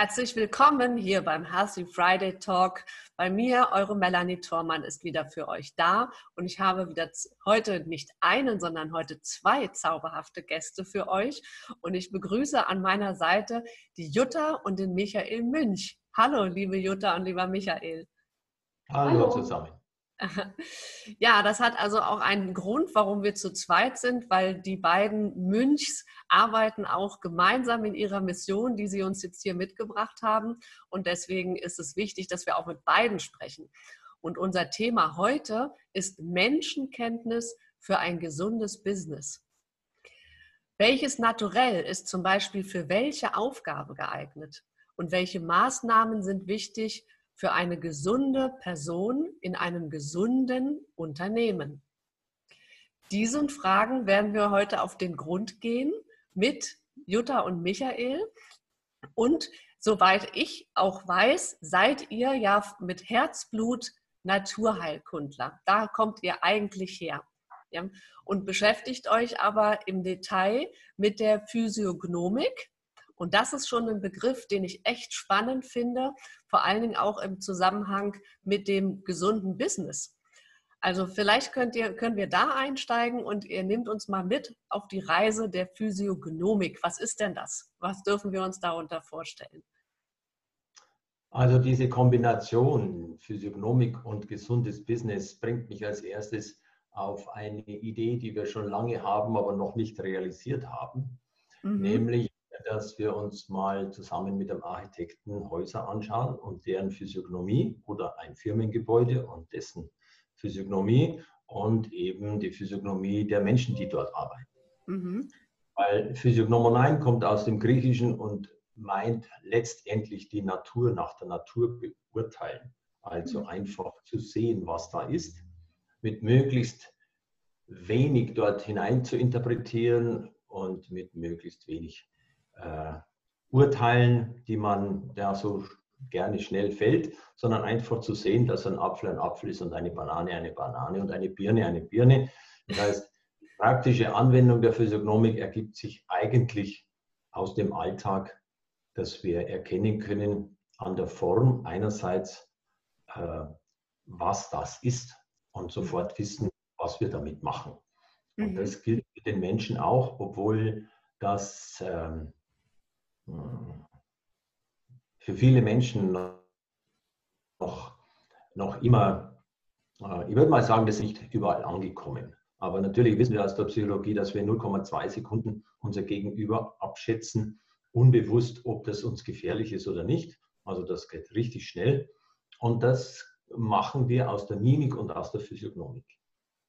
Herzlich willkommen hier beim Healthy Friday Talk. Bei mir, eure Melanie Thormann, ist wieder für euch da und ich habe wieder heute nicht einen, sondern heute zwei zauberhafte Gäste für euch und ich begrüße an meiner Seite die Jutta und den Michael Münch. Hallo, liebe Jutta und lieber Michael. Hallo, Hallo. zusammen. Ja, das hat also auch einen Grund, warum wir zu zweit sind, weil die beiden Münchs arbeiten auch gemeinsam in ihrer Mission, die sie uns jetzt hier mitgebracht haben. Und deswegen ist es wichtig, dass wir auch mit beiden sprechen. Und unser Thema heute ist Menschenkenntnis für ein gesundes Business. Welches Naturell ist zum Beispiel für welche Aufgabe geeignet? Und welche Maßnahmen sind wichtig, für eine gesunde Person in einem gesunden Unternehmen? Diesen Fragen werden wir heute auf den Grund gehen mit Jutta und Michael. Und soweit ich auch weiß, seid ihr ja mit Herzblut Naturheilkundler. Da kommt ihr eigentlich her. Ja? Und beschäftigt euch aber im Detail mit der Physiognomik, und das ist schon ein Begriff, den ich echt spannend finde, vor allen Dingen auch im Zusammenhang mit dem gesunden Business. Also vielleicht könnt ihr, können wir da einsteigen und ihr nehmt uns mal mit auf die Reise der Physiognomik. Was ist denn das? Was dürfen wir uns darunter vorstellen? Also diese Kombination Physiognomik und gesundes Business bringt mich als erstes auf eine Idee, die wir schon lange haben, aber noch nicht realisiert haben, mhm. nämlich dass wir uns mal zusammen mit dem Architekten Häuser anschauen und deren Physiognomie oder ein Firmengebäude und dessen Physiognomie und eben die Physiognomie der Menschen, die dort arbeiten. Mhm. Weil Physiognomonein kommt aus dem Griechischen und meint letztendlich die Natur nach der Natur beurteilen. Also mhm. einfach zu sehen, was da ist, mit möglichst wenig dort hinein zu interpretieren und mit möglichst wenig äh, Urteilen, die man ja so gerne schnell fällt, sondern einfach zu sehen, dass ein Apfel ein Apfel ist und eine Banane eine Banane und eine Birne eine Birne. Das heißt, die praktische Anwendung der Physiognomik ergibt sich eigentlich aus dem Alltag, dass wir erkennen können an der Form einerseits, äh, was das ist und sofort wissen, was wir damit machen. Und mhm. das gilt für den Menschen auch, obwohl das ähm, für viele Menschen noch, noch immer, äh, ich würde mal sagen, das ist nicht überall angekommen. Aber natürlich wissen wir aus der Psychologie, dass wir 0,2 Sekunden unser Gegenüber abschätzen, unbewusst, ob das uns gefährlich ist oder nicht. Also das geht richtig schnell. Und das machen wir aus der Mimik und aus der Physiognomik.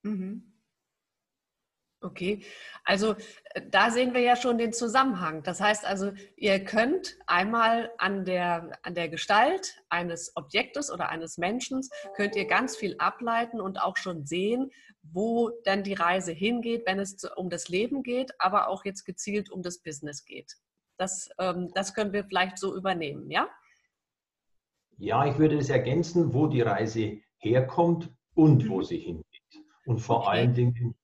Mhm. Okay, also äh, da sehen wir ja schon den Zusammenhang. Das heißt also, ihr könnt einmal an der, an der Gestalt eines Objektes oder eines Menschen, könnt ihr ganz viel ableiten und auch schon sehen, wo dann die Reise hingeht, wenn es um das Leben geht, aber auch jetzt gezielt um das Business geht. Das, ähm, das können wir vielleicht so übernehmen, ja? Ja, ich würde es ergänzen, wo die Reise herkommt und wo mhm. sie hingeht. Und vor okay. allen Dingen,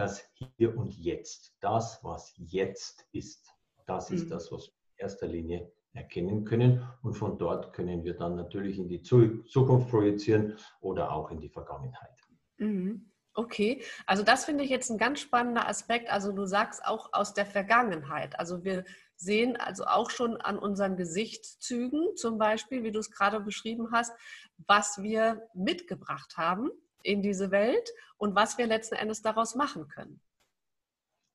das Hier und Jetzt, das, was jetzt ist. Das ist mhm. das, was wir in erster Linie erkennen können. Und von dort können wir dann natürlich in die Zukunft projizieren oder auch in die Vergangenheit. Mhm. Okay, also das finde ich jetzt ein ganz spannender Aspekt. Also du sagst auch aus der Vergangenheit. Also wir sehen also auch schon an unseren Gesichtszügen zum Beispiel, wie du es gerade beschrieben hast, was wir mitgebracht haben in diese Welt und was wir letzten Endes daraus machen können.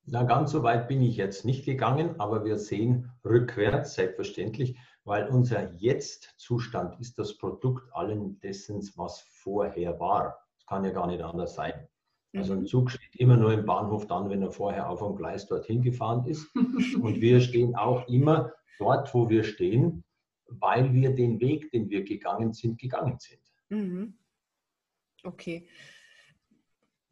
Na, ganz so weit bin ich jetzt nicht gegangen, aber wir sehen rückwärts, selbstverständlich, weil unser Jetzt-Zustand ist das Produkt allen dessen, was vorher war. Das kann ja gar nicht anders sein. Also ein mhm. Zug steht immer nur im Bahnhof dann, wenn er vorher auf dem Gleis dorthin gefahren ist. Und wir stehen auch immer dort, wo wir stehen, weil wir den Weg, den wir gegangen sind, gegangen sind. Mhm. Okay.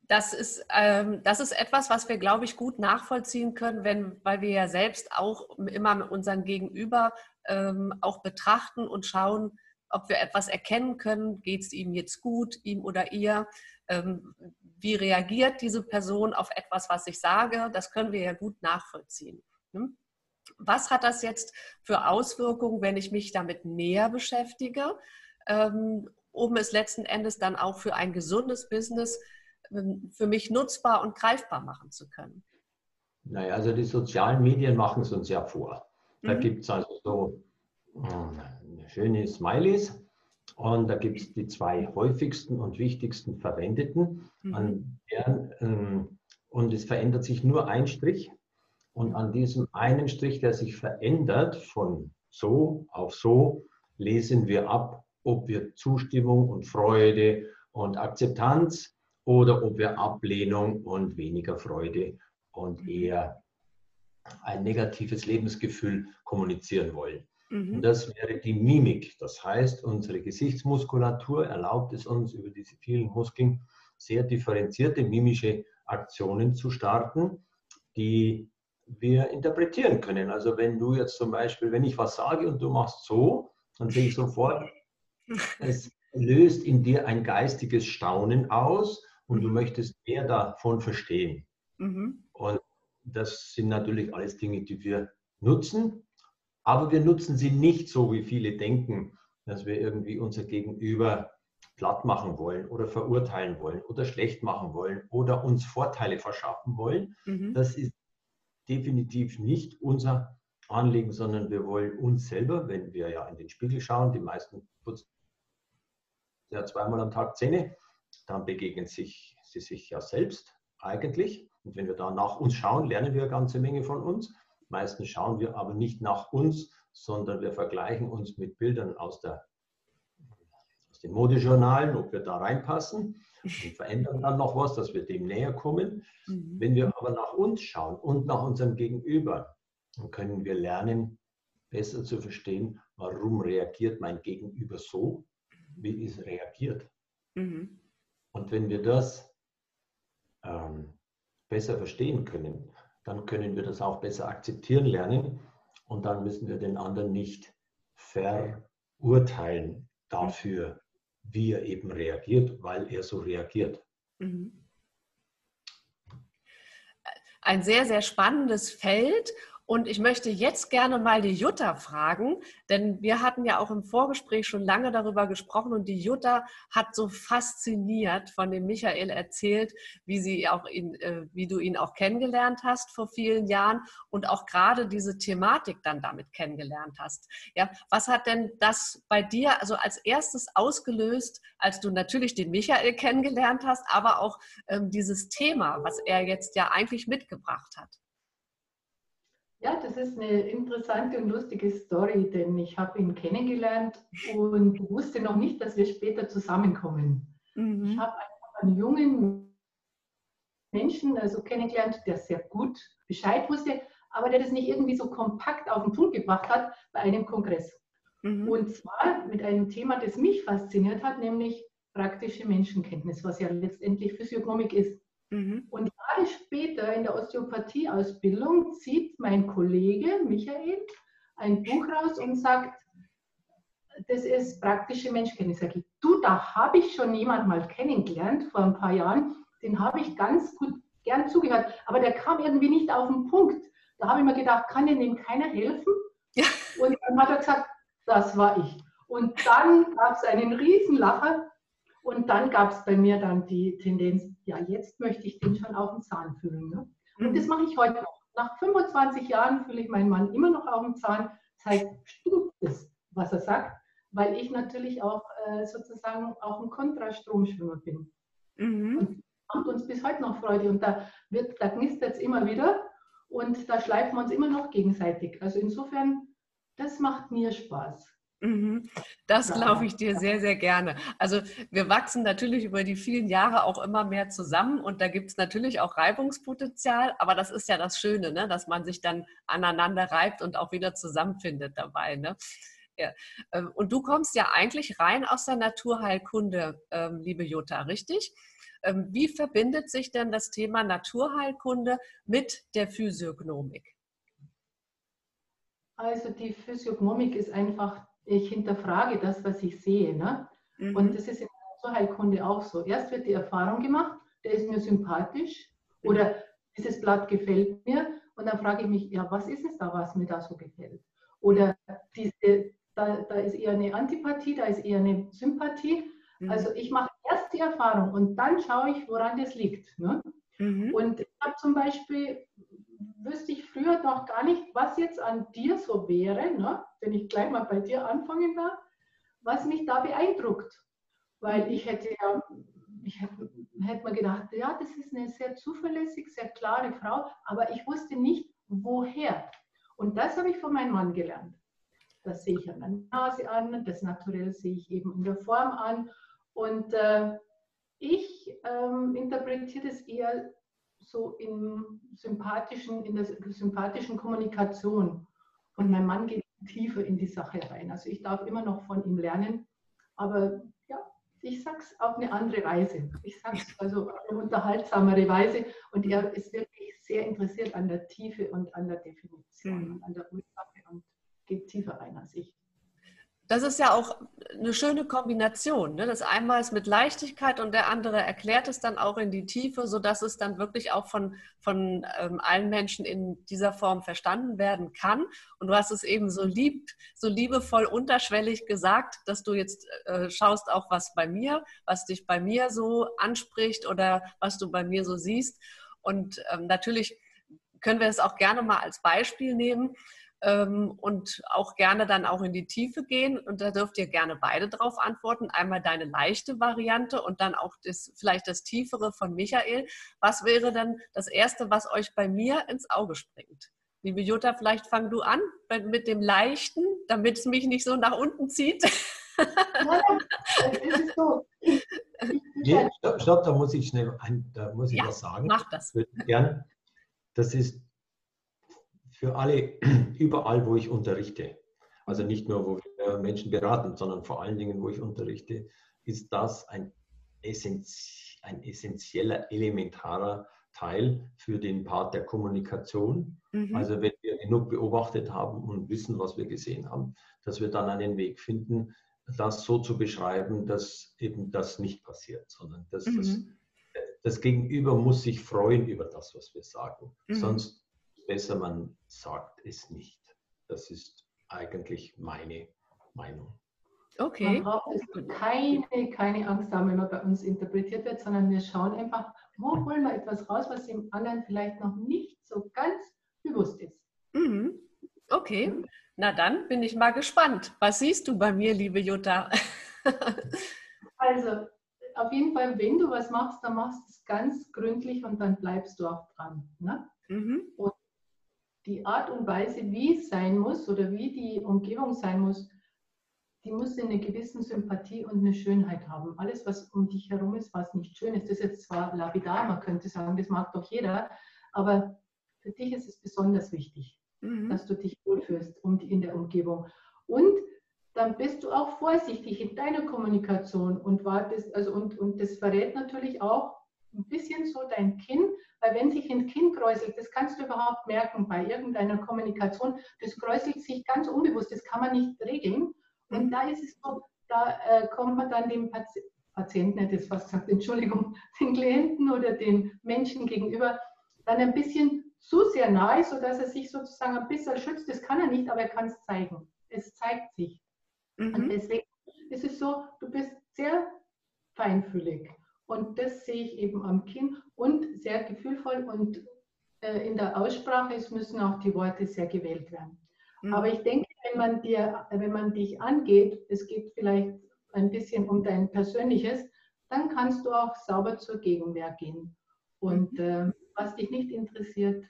Das ist, ähm, das ist etwas, was wir, glaube ich, gut nachvollziehen können, wenn, weil wir ja selbst auch immer mit unserem Gegenüber ähm, auch betrachten und schauen, ob wir etwas erkennen können, geht es ihm jetzt gut, ihm oder ihr, ähm, wie reagiert diese Person auf etwas, was ich sage, das können wir ja gut nachvollziehen. Hm? Was hat das jetzt für Auswirkungen, wenn ich mich damit näher beschäftige, ähm, um es letzten Endes dann auch für ein gesundes Business ähm, für mich nutzbar und greifbar machen zu können? Naja, also die sozialen Medien machen es uns ja vor. Da mhm. gibt es also so äh, schöne Smileys und da gibt es die zwei häufigsten und wichtigsten verwendeten. Mhm. Deren, ähm, und es verändert sich nur ein Strich. Und an diesem einen Strich, der sich verändert, von so auf so, lesen wir ab, ob wir Zustimmung und Freude und Akzeptanz oder ob wir Ablehnung und weniger Freude und eher ein negatives Lebensgefühl kommunizieren wollen. Mhm. Und das wäre die Mimik. Das heißt, unsere Gesichtsmuskulatur erlaubt es uns, über diese vielen Muskeln sehr differenzierte mimische Aktionen zu starten, die wir interpretieren können. Also wenn du jetzt zum Beispiel, wenn ich was sage und du machst so, dann sehe ich sofort, es löst in dir ein geistiges Staunen aus und du mhm. möchtest mehr davon verstehen. Mhm. Und das sind natürlich alles Dinge, die wir nutzen, aber wir nutzen sie nicht so, wie viele denken, dass wir irgendwie unser Gegenüber platt machen wollen oder verurteilen wollen oder schlecht machen wollen oder uns Vorteile verschaffen wollen. Mhm. Das ist definitiv nicht unser Anliegen, sondern wir wollen uns selber, wenn wir ja in den Spiegel schauen, die meisten putzen ja zweimal am Tag Zähne, dann begegnen sich, sie sich ja selbst eigentlich. Und wenn wir da nach uns schauen, lernen wir eine ganze Menge von uns. Meistens schauen wir aber nicht nach uns, sondern wir vergleichen uns mit Bildern aus, der, aus den Modejournalen, ob wir da reinpassen und verändern dann noch was, dass wir dem näher kommen. Mhm. Wenn wir aber nach uns schauen und nach unserem Gegenüber, dann können wir lernen, besser zu verstehen, warum reagiert mein Gegenüber so, wie es reagiert. Mhm. Und wenn wir das ähm, besser verstehen können, dann können wir das auch besser akzeptieren lernen und dann müssen wir den anderen nicht verurteilen dafür, wie er eben reagiert, weil er so reagiert. Mhm. Ein sehr, sehr spannendes Feld und ich möchte jetzt gerne mal die Jutta fragen, denn wir hatten ja auch im Vorgespräch schon lange darüber gesprochen und die Jutta hat so fasziniert von dem Michael erzählt, wie sie auch ihn, äh, wie du ihn auch kennengelernt hast vor vielen Jahren und auch gerade diese Thematik dann damit kennengelernt hast. Ja, was hat denn das bei dir also als erstes ausgelöst, als du natürlich den Michael kennengelernt hast, aber auch ähm, dieses Thema, was er jetzt ja eigentlich mitgebracht hat? Ja, das ist eine interessante und lustige Story, denn ich habe ihn kennengelernt und wusste noch nicht, dass wir später zusammenkommen. Mhm. Ich habe einfach einen jungen Menschen also kennengelernt, der sehr gut Bescheid wusste, aber der das nicht irgendwie so kompakt auf den Punkt gebracht hat bei einem Kongress. Mhm. Und zwar mit einem Thema, das mich fasziniert hat, nämlich praktische Menschenkenntnis, was ja letztendlich Physiognomik ist. Mhm. Und Jahre später in der Osteopathie-Ausbildung zieht mein Kollege Michael ein Buch raus und sagt, das ist praktische Menschkenntnis. Sag ich, du, da habe ich schon jemand mal kennengelernt vor ein paar Jahren, den habe ich ganz gut gern zugehört, aber der kam irgendwie nicht auf den Punkt. Da habe ich mir gedacht, kann denn dem keiner helfen? Ja. Und dann hat er gesagt, das war ich. Und dann gab es einen Riesenlacher und dann gab es bei mir dann die Tendenz, ja, jetzt möchte ich den schon auf dem Zahn fühlen. Ne? Und mhm. das mache ich heute noch. Nach 25 Jahren fühle ich meinen Mann immer noch auf dem Zahn. Das heißt, stimmt es, was er sagt, weil ich natürlich auch äh, sozusagen auch ein Kontrastromschwimmer bin. Mhm. Und macht uns bis heute noch Freude. Und da, wird, da knistert es immer wieder und da schleifen wir uns immer noch gegenseitig. Also insofern, das macht mir Spaß. Mhm. Das glaube ich dir sehr, sehr gerne. Also wir wachsen natürlich über die vielen Jahre auch immer mehr zusammen und da gibt es natürlich auch Reibungspotenzial, aber das ist ja das Schöne, ne? dass man sich dann aneinander reibt und auch wieder zusammenfindet dabei. Ne? Ja. Ähm, und du kommst ja eigentlich rein aus der Naturheilkunde, ähm, liebe Jutta, richtig? Ähm, wie verbindet sich denn das Thema Naturheilkunde mit der Physiognomik? Also die Physiognomik ist einfach, ich hinterfrage das, was ich sehe. Ne? Mhm. Und das ist in der Naturheilkunde auch so. Erst wird die Erfahrung gemacht, der ist mir sympathisch mhm. oder dieses Blatt gefällt mir. Und dann frage ich mich, ja, was ist es da, was mir da so gefällt? Oder diese, da, da ist eher eine Antipathie, da ist eher eine Sympathie. Mhm. Also ich mache erst die Erfahrung und dann schaue ich, woran das liegt. Ne? Mhm. Und ich habe zum Beispiel, wüsste ich früher noch gar nicht, was jetzt an dir so wäre, ne? wenn ich gleich mal bei dir anfangen darf, was mich da beeindruckt. Weil ich hätte ja, ich hätte, hätte mir gedacht, ja, das ist eine sehr zuverlässig, sehr klare Frau, aber ich wusste nicht, woher. Und das habe ich von meinem Mann gelernt. Das sehe ich an der Nase an, das Naturell sehe ich eben in der Form an. Und äh, ich ähm, interpretiere das eher so in sympathischen, in der sympathischen Kommunikation. Und mein Mann geht tiefer in die Sache rein. Also ich darf immer noch von ihm lernen, aber ja, ich sage es auf eine andere Weise. Ich sage es also auf eine unterhaltsamere Weise. Und er ist wirklich sehr interessiert an der Tiefe und an der Definition, mhm. an der Ursache und geht tiefer rein als ich das ist ja auch eine schöne Kombination. Ne? Das einmal ist mit Leichtigkeit und der andere erklärt es dann auch in die Tiefe, sodass es dann wirklich auch von, von ähm, allen Menschen in dieser Form verstanden werden kann. Und du hast es eben so lieb, so liebevoll unterschwellig gesagt, dass du jetzt äh, schaust auch, was bei mir, was dich bei mir so anspricht oder was du bei mir so siehst. Und ähm, natürlich können wir es auch gerne mal als Beispiel nehmen und auch gerne dann auch in die Tiefe gehen. Und da dürft ihr gerne beide drauf antworten. Einmal deine leichte Variante und dann auch das, vielleicht das tiefere von Michael. Was wäre dann das Erste, was euch bei mir ins Auge springt? Liebe Jutta, vielleicht fang du an mit dem Leichten, damit es mich nicht so nach unten zieht. Ja, stopp, stopp, da muss ich schnell ein, da muss ich ja, was sagen. Mach das. Gern. Das ist für alle, überall, wo ich unterrichte, also nicht nur, wo wir Menschen beraten, sondern vor allen Dingen, wo ich unterrichte, ist das ein, essenz, ein essentieller, elementarer Teil für den Part der Kommunikation. Mhm. Also wenn wir genug beobachtet haben und wissen, was wir gesehen haben, dass wir dann einen Weg finden, das so zu beschreiben, dass eben das nicht passiert, sondern dass mhm. das, das Gegenüber muss sich freuen über das, was wir sagen. Mhm. Sonst besser, man sagt es nicht. Das ist eigentlich meine Meinung. Okay. Man braucht keine, keine Angst haben, wenn man bei uns interpretiert wird, sondern wir schauen einfach, wo holen wir etwas raus, was dem anderen vielleicht noch nicht so ganz bewusst ist. Mhm. Okay, na dann bin ich mal gespannt. Was siehst du bei mir, liebe Jutta? also, auf jeden Fall, wenn du was machst, dann machst du es ganz gründlich und dann bleibst du auch dran. Ne? Mhm. Und die Art und Weise, wie es sein muss oder wie die Umgebung sein muss, die muss eine gewisse Sympathie und eine Schönheit haben. Alles, was um dich herum ist, was nicht schön ist, das ist jetzt zwar lapidar, man könnte sagen, das mag doch jeder, aber für dich ist es besonders wichtig, mhm. dass du dich wohlfühlst in der Umgebung. Und dann bist du auch vorsichtig in deiner Kommunikation und wartest, also und, und das verrät natürlich auch ein bisschen so dein Kinn, weil wenn sich ein Kinn kräuselt, das kannst du überhaupt merken bei irgendeiner Kommunikation, das kräuselt sich ganz unbewusst, das kann man nicht regeln. Und da ist es so, da äh, kommt man dann dem Pati Patienten, hätte es fast gesagt, Entschuldigung, den Klienten oder den Menschen gegenüber dann ein bisschen zu sehr nahe, sodass er sich sozusagen ein bisschen schützt. Das kann er nicht, aber er kann es zeigen. Es zeigt sich. Mhm. Und deswegen ist es so, du bist sehr feinfühlig. Und das sehe ich eben am Kinn und sehr gefühlvoll und äh, in der Aussprache es müssen auch die Worte sehr gewählt werden. Mhm. Aber ich denke, wenn man, dir, wenn man dich angeht, es geht vielleicht ein bisschen um dein Persönliches, dann kannst du auch sauber zur Gegenwehr gehen. Und äh, was dich nicht interessiert,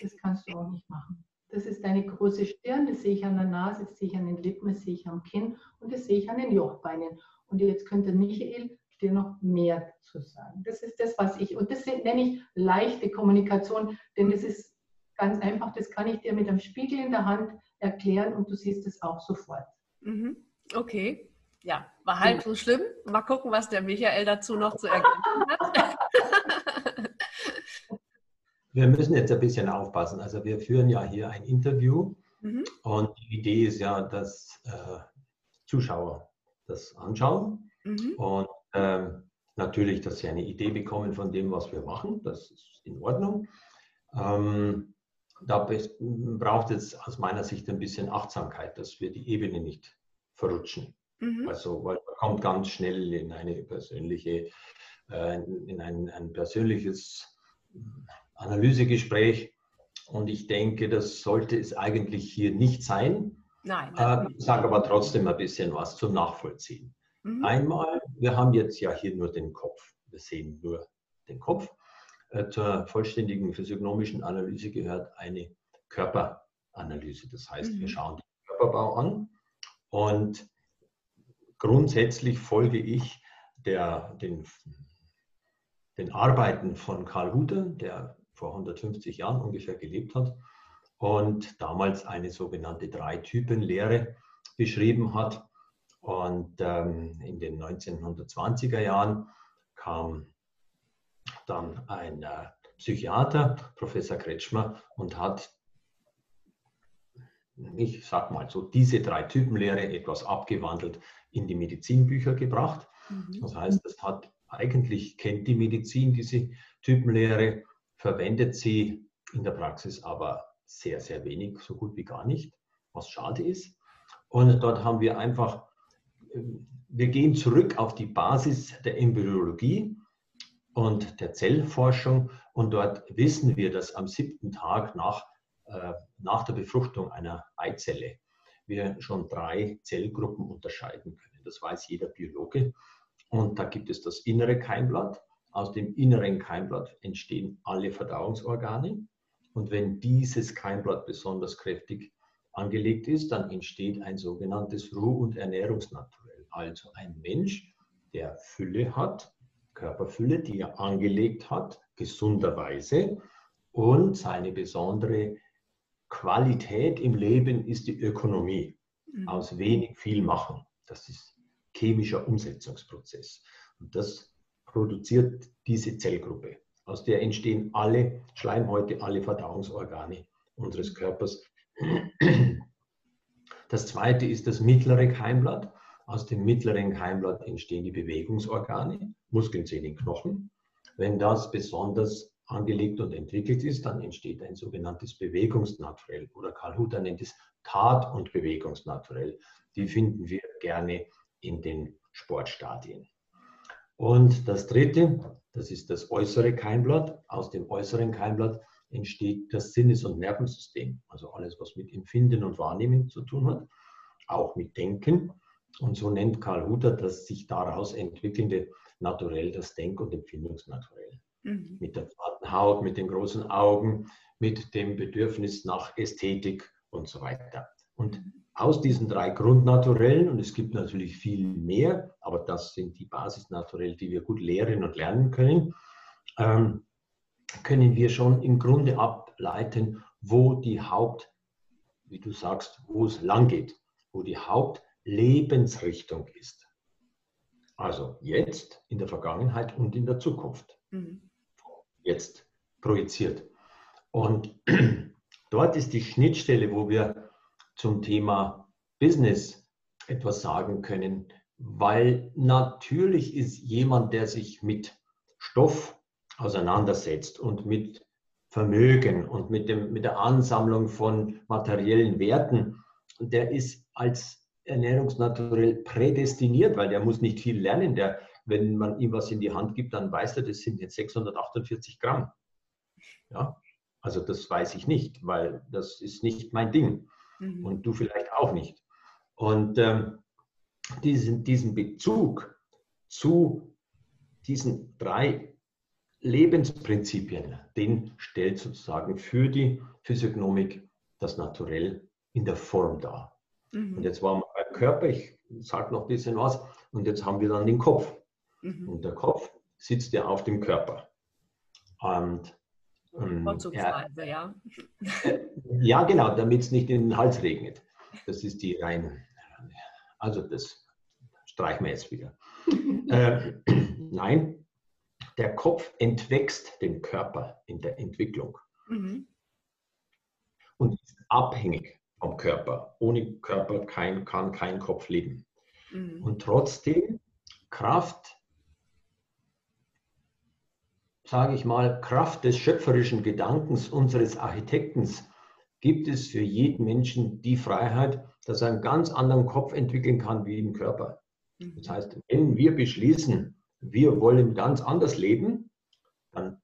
das kannst du auch nicht machen. Das ist deine große Stirn, das sehe ich an der Nase, das sehe ich an den Lippen, das sehe ich am Kinn und das sehe ich an den Jochbeinen. Und jetzt könnte Michael dir noch mehr zu sagen. Das ist das, was ich, und das nenne ich leichte Kommunikation, denn das ist ganz einfach, das kann ich dir mit einem Spiegel in der Hand erklären und du siehst es auch sofort. Mhm. Okay. Ja, war halb so schlimm. Mal gucken, was der Michael dazu noch zu ergänzen hat. Wir müssen jetzt ein bisschen aufpassen. Also wir führen ja hier ein Interview mhm. und die Idee ist ja, dass äh, Zuschauer das anschauen mhm. und ähm, natürlich, dass sie eine Idee bekommen von dem, was wir machen. Das ist in Ordnung. Ähm, da braucht es aus meiner Sicht ein bisschen Achtsamkeit, dass wir die Ebene nicht verrutschen. Mhm. Also, weil man kommt ganz schnell in eine persönliche, äh, in ein, ein persönliches Analysegespräch. Und ich denke, das sollte es eigentlich hier nicht sein. Nein. Äh, ich sage aber trotzdem ein bisschen was zum Nachvollziehen. Mhm. Einmal, wir haben jetzt ja hier nur den Kopf. Wir sehen nur den Kopf. Äh, zur vollständigen physiognomischen Analyse gehört eine Körperanalyse. Das heißt, mhm. wir schauen den Körperbau an und grundsätzlich folge ich der, den, den Arbeiten von Karl Hutter, der vor 150 Jahren ungefähr gelebt hat und damals eine sogenannte Drei-Typen-Lehre beschrieben hat. Und ähm, in den 1920er Jahren kam dann ein äh, Psychiater, Professor Kretschmer, und hat, ich sag mal so, diese Drei-Typen-Lehre etwas abgewandelt in die Medizinbücher gebracht. Mhm. Das heißt, das hat eigentlich kennt die Medizin diese Typenlehre, verwendet sie in der Praxis aber sehr, sehr wenig, so gut wie gar nicht, was schade ist. Und dort haben wir einfach, wir gehen zurück auf die Basis der Embryologie und der Zellforschung und dort wissen wir, dass am siebten Tag nach, äh, nach der Befruchtung einer Eizelle wir schon drei Zellgruppen unterscheiden können. Das weiß jeder Biologe. Und da gibt es das innere Keimblatt, aus dem inneren Keimblatt entstehen alle Verdauungsorgane. Und wenn dieses Keimblatt besonders kräftig angelegt ist, dann entsteht ein sogenanntes Ruh- und Ernährungsnaturell. Also ein Mensch, der Fülle hat, Körperfülle, die er angelegt hat, gesunderweise. Und seine besondere Qualität im Leben ist die Ökonomie. Mhm. Aus wenig viel machen. Das ist chemischer Umsetzungsprozess. Und das produziert diese Zellgruppe. Aus der entstehen alle Schleimhäute, alle Verdauungsorgane unseres Körpers. Das zweite ist das mittlere Keimblatt. Aus dem mittleren Keimblatt entstehen die Bewegungsorgane, Muskeln, Zähne, Knochen. Wenn das besonders angelegt und entwickelt ist, dann entsteht ein sogenanntes Bewegungsnaturell oder Karl Hutter nennt es Tat- und Bewegungsnaturell. Die finden wir gerne in den Sportstadien. Und das dritte, das ist das äußere Keimblatt. Aus dem äußeren Keimblatt entsteht das Sinnes- und Nervensystem, also alles, was mit Empfinden und Wahrnehmen zu tun hat, auch mit Denken. Und so nennt Karl Hutter das sich daraus entwickelnde Naturell das Denk- und Empfindungsnaturell. Mhm. Mit der zarten Haut, mit den großen Augen, mit dem Bedürfnis nach Ästhetik und so weiter. Und mhm aus diesen drei Grundnaturellen, und es gibt natürlich viel mehr, aber das sind die Basisnaturellen, die wir gut lehren und lernen können, ähm, können wir schon im Grunde ableiten, wo die Haupt, wie du sagst, wo es lang geht, wo die Hauptlebensrichtung ist. Also jetzt, in der Vergangenheit und in der Zukunft. Mhm. Jetzt projiziert. Und dort ist die Schnittstelle, wo wir zum Thema Business etwas sagen können, weil natürlich ist jemand, der sich mit Stoff auseinandersetzt und mit Vermögen und mit, dem, mit der Ansammlung von materiellen Werten, der ist als ernährungsnaturell prädestiniert, weil der muss nicht viel lernen. Der, wenn man ihm was in die Hand gibt, dann weiß er, das sind jetzt 648 Gramm. Ja, also das weiß ich nicht, weil das ist nicht mein Ding mhm. und du vielleicht auch nicht. Und ähm, diesen, diesen Bezug zu diesen drei Lebensprinzipien, den stellt sozusagen für die Physiognomik das Naturell in der Form dar. Mhm. Und jetzt beim Körper, ich sage noch ein bisschen was, und jetzt haben wir dann den Kopf. Mhm. Und der Kopf sitzt ja auf dem Körper. Und ähm, Vorzugsweise, ja. Äh, ja, genau, damit es nicht in den Hals regnet. Das ist die rein Also das streichen wir jetzt wieder. äh, nein, der Kopf entwächst den Körper in der Entwicklung mhm. und ist abhängig vom Körper. Ohne Körper kein, kann kein Kopf leben. Mhm. Und trotzdem Kraft, sage ich mal, Kraft des schöpferischen Gedankens unseres Architektens gibt es für jeden Menschen die Freiheit, dass er einen ganz anderen Kopf entwickeln kann wie im Körper. Mhm. Das heißt, wenn wir beschließen, wir wollen ganz anders leben, dann,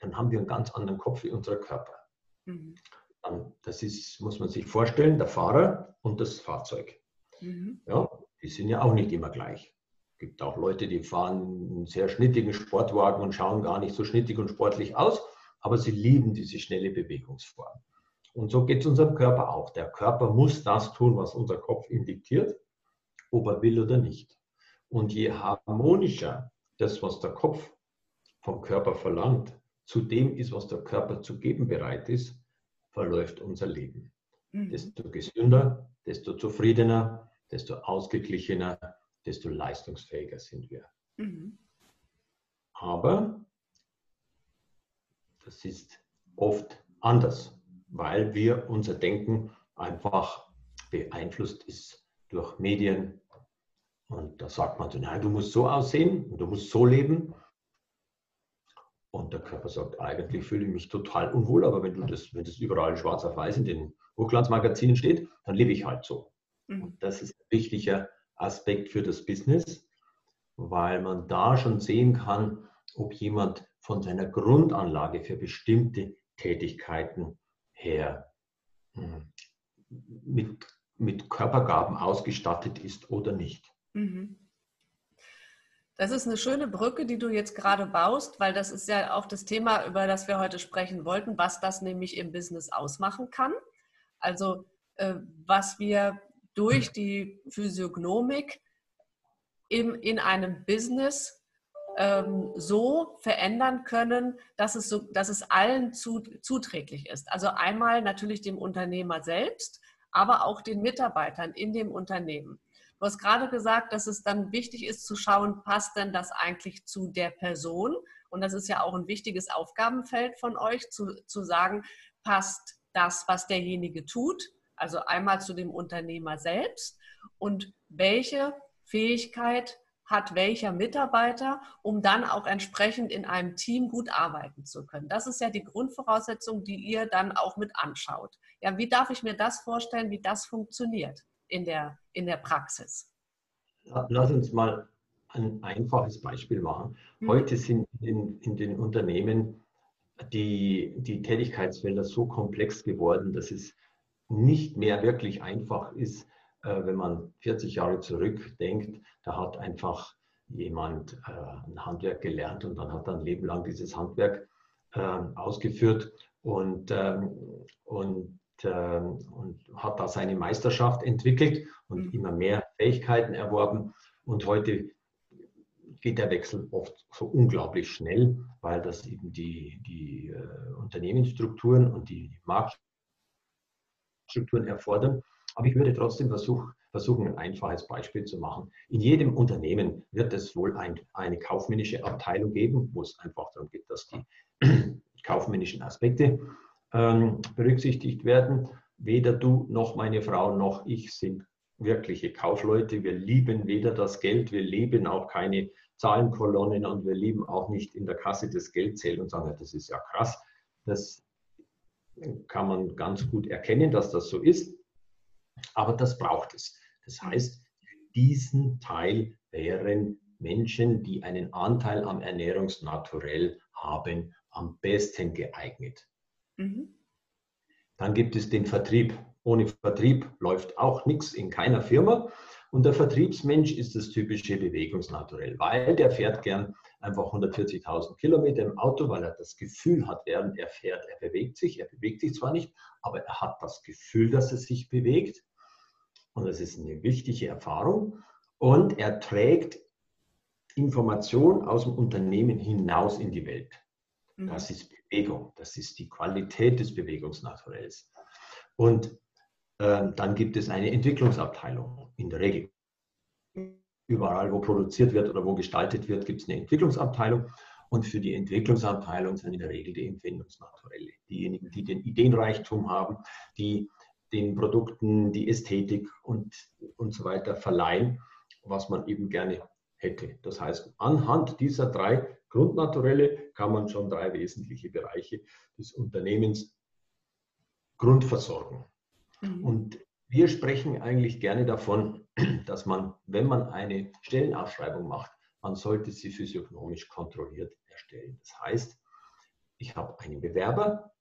dann haben wir einen ganz anderen Kopf wie unser Körper. Mhm. Das ist, muss man sich vorstellen, der Fahrer und das Fahrzeug. Mhm. Ja, die sind ja auch nicht immer gleich. Es gibt auch Leute, die fahren einen sehr schnittigen Sportwagen und schauen gar nicht so schnittig und sportlich aus, aber sie lieben diese schnelle Bewegungsform. Und so geht es unserem Körper auch. Der Körper muss das tun, was unser Kopf ihm diktiert, ob er will oder nicht. Und je harmonischer das, was der Kopf vom Körper verlangt, zu dem ist, was der Körper zu geben bereit ist, verläuft unser Leben. Mhm. Desto gesünder, desto zufriedener, desto ausgeglichener, desto leistungsfähiger sind wir. Mhm. Aber das ist oft anders weil wir unser Denken einfach beeinflusst ist durch Medien. Und da sagt man so, nein, du musst so aussehen und du musst so leben. Und der Körper sagt, eigentlich fühle ich mich total unwohl, aber wenn du das, wenn das überall schwarz auf weiß in den Hochglanzmagazinen steht, dann lebe ich halt so. Mhm. Und das ist ein wichtiger Aspekt für das Business, weil man da schon sehen kann, ob jemand von seiner Grundanlage für bestimmte Tätigkeiten her hm, mit, mit Körpergaben ausgestattet ist oder nicht. Mhm. Das ist eine schöne Brücke, die du jetzt gerade baust, weil das ist ja auch das Thema, über das wir heute sprechen wollten, was das nämlich im Business ausmachen kann. Also äh, was wir durch die Physiognomik im, in einem Business ähm, so verändern können, dass es, so, dass es allen zu, zuträglich ist. Also einmal natürlich dem Unternehmer selbst, aber auch den Mitarbeitern in dem Unternehmen. Du hast gerade gesagt, dass es dann wichtig ist zu schauen, passt denn das eigentlich zu der Person? Und das ist ja auch ein wichtiges Aufgabenfeld von euch, zu, zu sagen, passt das, was derjenige tut, also einmal zu dem Unternehmer selbst und welche Fähigkeit hat welcher Mitarbeiter, um dann auch entsprechend in einem Team gut arbeiten zu können. Das ist ja die Grundvoraussetzung, die ihr dann auch mit anschaut. Ja, wie darf ich mir das vorstellen, wie das funktioniert in der, in der Praxis? Lass uns mal ein einfaches Beispiel machen. Hm. Heute sind in, in den Unternehmen die, die Tätigkeitsfelder so komplex geworden, dass es nicht mehr wirklich einfach ist, äh, wenn man 40 Jahre zurückdenkt, da hat einfach jemand äh, ein Handwerk gelernt und dann hat er ein Leben lang dieses Handwerk ähm, ausgeführt und, ähm, und, und hat da seine Meisterschaft entwickelt und mhm. immer mehr Fähigkeiten erworben. Und heute geht der Wechsel oft so unglaublich schnell, weil das eben die, die äh, Unternehmensstrukturen und die Marktstrukturen erfordern. Aber ich würde trotzdem versuch, versuchen, ein einfaches Beispiel zu machen. In jedem Unternehmen wird es wohl ein, eine kaufmännische Abteilung geben, wo es einfach darum geht, dass die kaufmännischen Aspekte ähm, berücksichtigt werden. Weder du noch meine Frau noch ich sind wirkliche Kaufleute. Wir lieben weder das Geld, wir lieben auch keine Zahlenkolonnen und wir lieben auch nicht in der Kasse das Geld zählen und sagen, das ist ja krass. Das kann man ganz gut erkennen, dass das so ist. Aber das braucht es. Das heißt, diesen Teil wären Menschen, die einen Anteil am Ernährungsnaturell haben, am besten geeignet. Mhm. Dann gibt es den Vertrieb. Ohne Vertrieb läuft auch nichts in keiner Firma. Und der Vertriebsmensch ist das typische Bewegungsnaturell, weil der fährt gern einfach 140.000 Kilometer im Auto, weil er das Gefühl hat, während er fährt, er bewegt sich. Er bewegt sich zwar nicht, aber er hat das Gefühl, dass er sich bewegt. Und das ist eine wichtige Erfahrung. Und er trägt Information aus dem Unternehmen hinaus in die Welt. Mhm. Das ist Bewegung. Das ist die Qualität des Bewegungsnaturells. Und äh, dann gibt es eine Entwicklungsabteilung in der Regel. überall, wo produziert wird oder wo gestaltet wird, gibt es eine Entwicklungsabteilung. Und für die Entwicklungsabteilung sind in der Regel die Empfindungsnaturelle. Diejenigen, die den Ideenreichtum haben, die den Produkten die Ästhetik und, und so weiter verleihen, was man eben gerne hätte. Das heißt, anhand dieser drei Grundnaturelle kann man schon drei wesentliche Bereiche des Unternehmens grundversorgen. Mhm. Und wir sprechen eigentlich gerne davon, dass man, wenn man eine Stellenausschreibung macht, man sollte sie physiognomisch kontrolliert erstellen. Das heißt, ich habe einen Bewerber,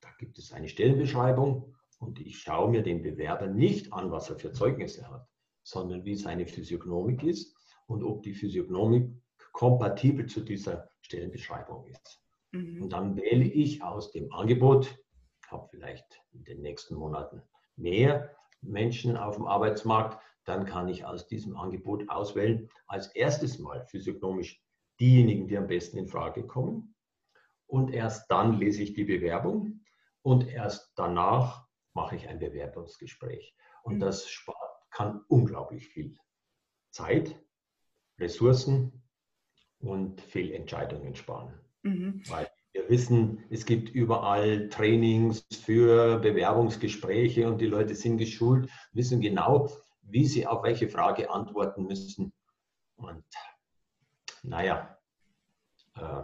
da gibt es eine Stellenbeschreibung und ich schaue mir den Bewerber nicht an, was er für Zeugnisse hat, sondern wie seine Physiognomik ist und ob die Physiognomik kompatibel zu dieser Stellenbeschreibung ist. Mhm. Und dann wähle ich aus dem Angebot, habe vielleicht in den nächsten Monaten mehr Menschen auf dem Arbeitsmarkt, dann kann ich aus diesem Angebot auswählen, als erstes Mal physiognomisch diejenigen, die am besten in Frage kommen. Und erst dann lese ich die Bewerbung und erst danach mache ich ein Bewerbungsgespräch. Und mhm. das spart, kann unglaublich viel Zeit, Ressourcen und Fehlentscheidungen sparen. Mhm. Weil wir wissen, es gibt überall Trainings für Bewerbungsgespräche und die Leute sind geschult, wissen genau, wie sie auf welche Frage antworten müssen. Und naja, äh,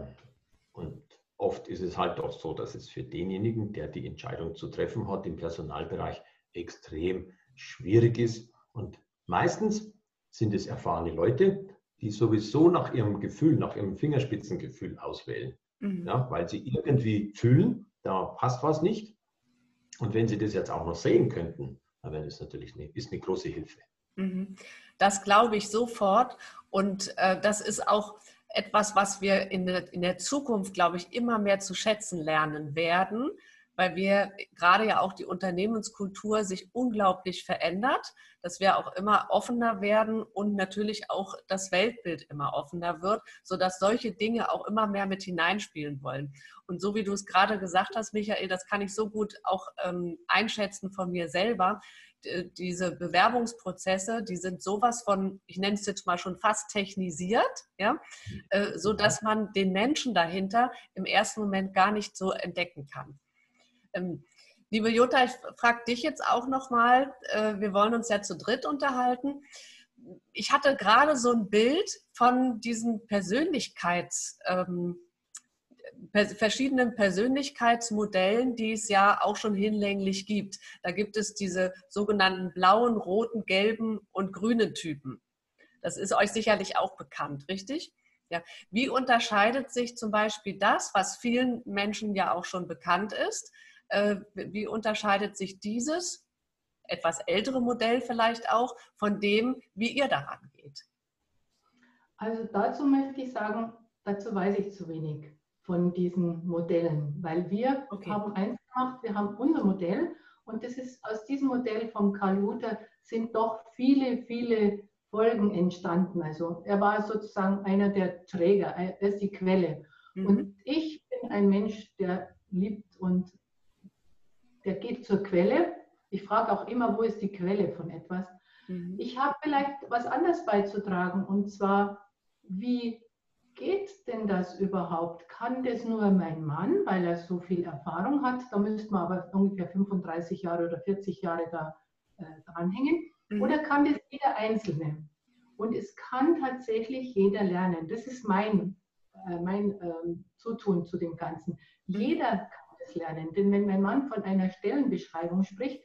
und oft ist es halt auch so, dass es für denjenigen, der die Entscheidung zu treffen hat im Personalbereich, extrem schwierig ist. Und meistens sind es erfahrene Leute, die sowieso nach ihrem Gefühl, nach ihrem Fingerspitzengefühl auswählen mhm. ja, weil sie irgendwie fühlen, da passt was nicht. Und wenn sie das jetzt auch noch sehen könnten, dann wäre das natürlich eine, ist eine große Hilfe. Mhm. Das glaube ich sofort. Und äh, das ist auch etwas, was wir in der, in der Zukunft, glaube ich, immer mehr zu schätzen lernen werden, weil wir gerade ja auch die Unternehmenskultur sich unglaublich verändert, dass wir auch immer offener werden und natürlich auch das Weltbild immer offener wird, sodass solche Dinge auch immer mehr mit hineinspielen wollen. Und so wie du es gerade gesagt hast, Michael, das kann ich so gut auch ähm, einschätzen von mir selber diese Bewerbungsprozesse, die sind sowas von, ich nenne es jetzt mal schon fast technisiert, ja, äh, so dass man den Menschen dahinter im ersten Moment gar nicht so entdecken kann. Ähm, liebe Jutta, ich frage dich jetzt auch nochmal, äh, wir wollen uns ja zu dritt unterhalten. Ich hatte gerade so ein Bild von diesen Persönlichkeits, ähm, verschiedenen Persönlichkeitsmodellen, die es ja auch schon hinlänglich gibt. Da gibt es diese sogenannten blauen, roten, gelben und grünen Typen. Das ist euch sicherlich auch bekannt, richtig? Ja. Wie unterscheidet sich zum Beispiel das, was vielen Menschen ja auch schon bekannt ist, wie unterscheidet sich dieses etwas ältere Modell vielleicht auch von dem, wie ihr daran geht? Also dazu möchte ich sagen, dazu weiß ich zu wenig von diesen Modellen, weil wir okay. haben eins gemacht, wir haben unser Modell und das ist aus diesem Modell von Karl Luther sind doch viele, viele Folgen entstanden. Also er war sozusagen einer der Träger, er ist die Quelle. Mhm. Und ich bin ein Mensch, der liebt und der geht zur Quelle. Ich frage auch immer, wo ist die Quelle von etwas. Mhm. Ich habe vielleicht was anderes beizutragen und zwar, wie geht denn das überhaupt? Kann das nur mein Mann, weil er so viel Erfahrung hat? Da müsste man aber ungefähr 35 Jahre oder 40 Jahre da äh, dranhängen. Mhm. Oder kann das jeder Einzelne? Und es kann tatsächlich jeder lernen. Das ist mein, äh, mein ähm, Zutun zu dem Ganzen. Mhm. Jeder kann das lernen. Denn wenn mein Mann von einer Stellenbeschreibung spricht,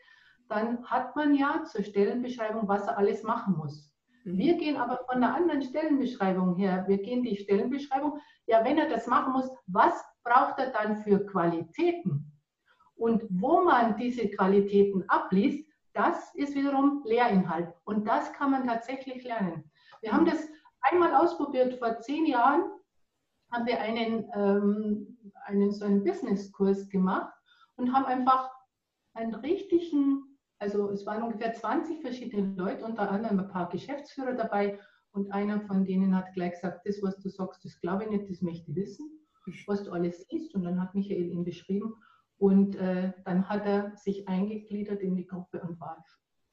dann hat man ja zur Stellenbeschreibung, was er alles machen muss. Mhm. Wir gehen aber von einer anderen Stellenbeschreibung her. Wir gehen die Stellenbeschreibung, ja, wenn er das machen muss, was braucht er dann für Qualitäten? Und wo man diese Qualitäten abliest, das ist wiederum Lehrinhalt. Und das kann man tatsächlich lernen. Wir haben das einmal ausprobiert vor zehn Jahren haben wir einen, ähm, einen so einen Business-Kurs gemacht und haben einfach einen richtigen, also es waren ungefähr 20 verschiedene Leute, unter anderem ein paar Geschäftsführer dabei und einer von denen hat gleich gesagt, das, was du sagst, das glaube ich nicht, das möchte ich wissen, was du alles siehst. Und dann hat Michael ihn beschrieben und äh, dann hat er sich eingegliedert in die Gruppe und war